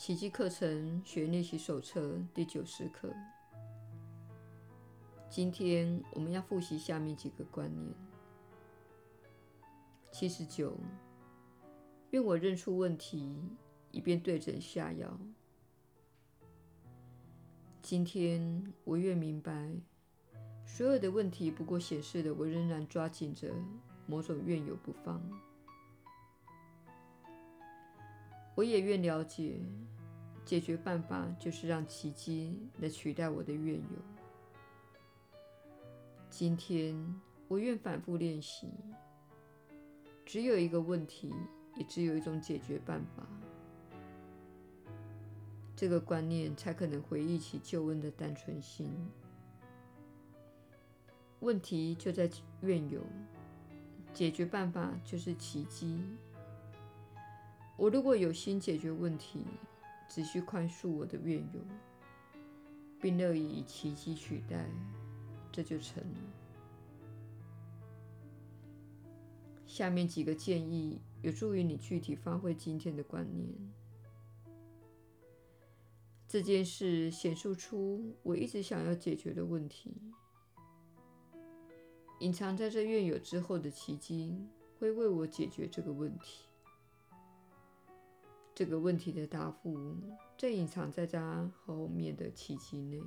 奇迹课程学练习手册第九十课。今天我们要复习下面几个观念。七十九，愿我认出问题，以便对症下药。今天我越明白，所有的问题不过显示了我仍然抓紧着某种怨尤不放。我也越了解，解决办法就是让奇迹来取代我的怨尤。今天我愿反复练习，只有一个问题，也只有一种解决办法。这个观念才可能回忆起救恩的单纯性。问题就在怨尤，解决办法就是奇迹。我如果有心解决问题，只需宽恕我的怨尤，并乐意以奇迹取代，这就成了。下面几个建议有助于你具体发挥今天的观念。这件事显示出我一直想要解决的问题。隐藏在这怨尤之后的奇迹会为我解决这个问题。这个问题的答复正隐藏在它后面的奇迹内。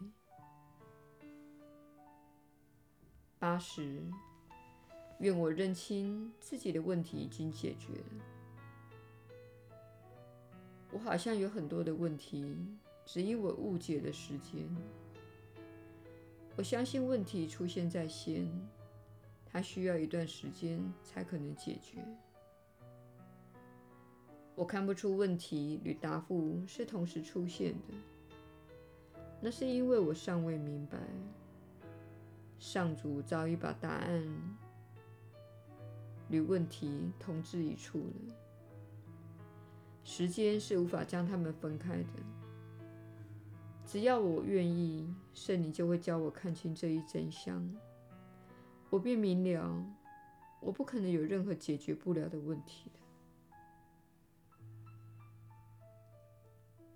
八十，愿我认清自己的问题已经解决了。我好像有很多的问题。只因我误解了时间，我相信问题出现在先，它需要一段时间才可能解决。我看不出问题与答复是同时出现的，那是因为我尚未明白，上主早已把答案与问题同置一处了。时间是无法将它们分开的。只要我愿意，圣灵就会教我看清这一真相。我便明了，我不可能有任何解决不了的问题的。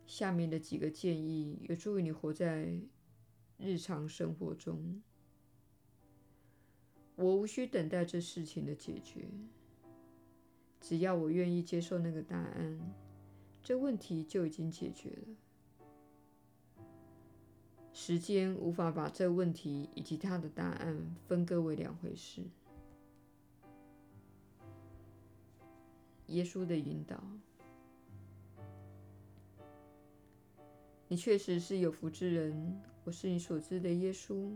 下面的几个建议有助于你活在日常生活中。我无需等待这事情的解决，只要我愿意接受那个答案，这问题就已经解决了。时间无法把这问题以及它的答案分割为两回事。耶稣的引导，你确实是有福之人。我是你所知的耶稣。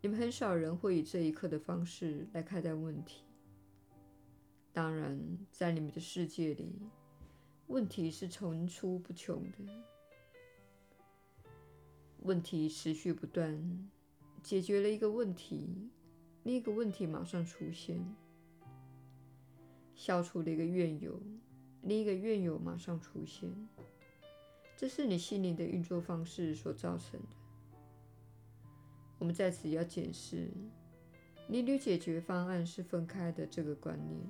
你们很少人会以这一刻的方式来看待问题。当然，在你们的世界里，问题是层出不穷的。问题持续不断，解决了一个问题，另一个问题马上出现；消除了一个怨尤，另一个怨尤马上出现。这是你心灵的运作方式所造成的。我们在此要检视你与解决方案是分开的这个观念。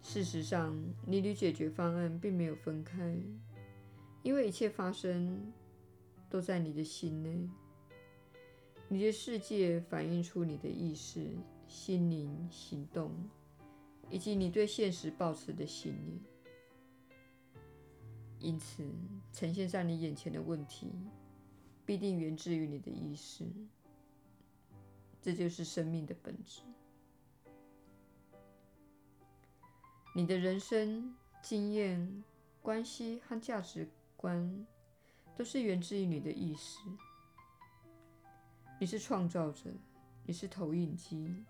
事实上，你与解决方案并没有分开。因为一切发生都在你的心内，你的世界反映出你的意识、心灵、行动，以及你对现实抱持的信念。因此，呈现在你眼前的问题，必定源自于你的意识。这就是生命的本质。你的人生经验、关系和价值观都是源自于你的意识。你是创造者，你是投影机。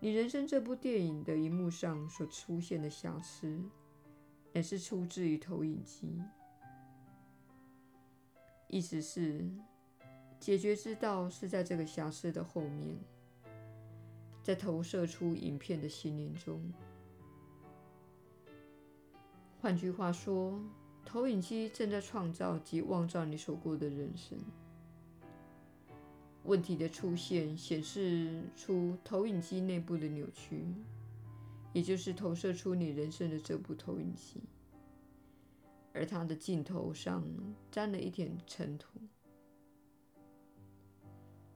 你人生这部电影的荧幕上所出现的瑕疵，也是出自于投影机。意思是，解决之道是在这个瑕疵的后面，在投射出影片的心灵中。换句话说，投影机正在创造及妄造你所过的人生。问题的出现显示出投影机内部的扭曲，也就是投射出你人生的这部投影机。而它的镜头上沾了一点尘土。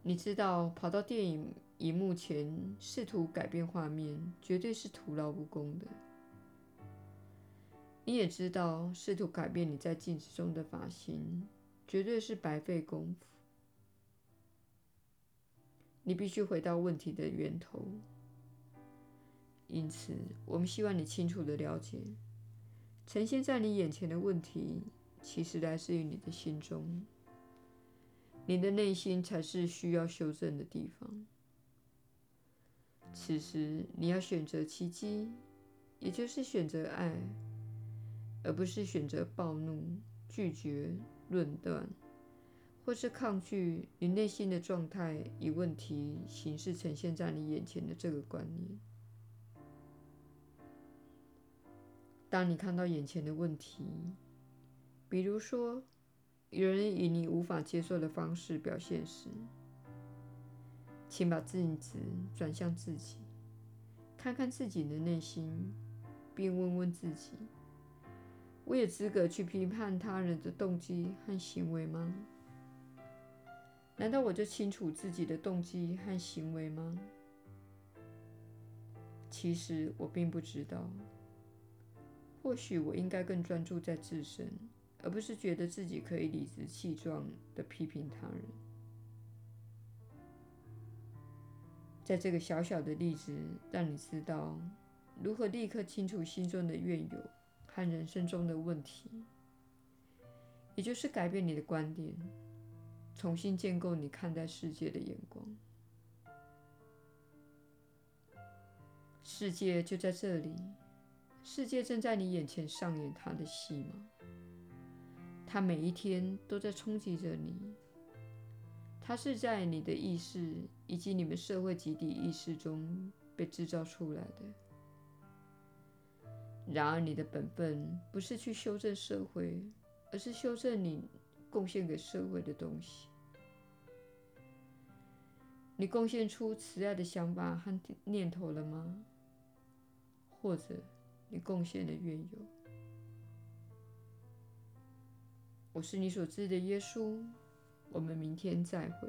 你知道，跑到电影荧幕前试图改变画面，绝对是徒劳无功的。你也知道，试图改变你在镜子中的发型，绝对是白费功夫。你必须回到问题的源头。因此，我们希望你清楚地了解，呈现在你眼前的问题，其实来自于你的心中。你的内心才是需要修正的地方。此时，你要选择奇迹，也就是选择爱，而不是选择暴怒、拒绝、论断，或是抗拒你内心的状态以问题形式呈现在你眼前的这个观念。当你看到眼前的问题，比如说有人以你无法接受的方式表现时，请把镜子转向自己，看看自己的内心，并问问自己：我有资格去批判他人的动机和行为吗？难道我就清楚自己的动机和行为吗？其实我并不知道。或许我应该更专注在自身，而不是觉得自己可以理直气壮地批评他人。在这个小小的例子，让你知道如何立刻清除心中的怨尤和人生中的问题，也就是改变你的观点，重新建构你看待世界的眼光。世界就在这里。世界正在你眼前上演它的戏码，它每一天都在冲击着你。它是在你的意识以及你们社会集体意识中被制造出来的。然而，你的本分不是去修正社会，而是修正你贡献给社会的东西。你贡献出慈爱的想法和念头了吗？或者，你贡献的缘由。我是你所知的耶稣。我们明天再会。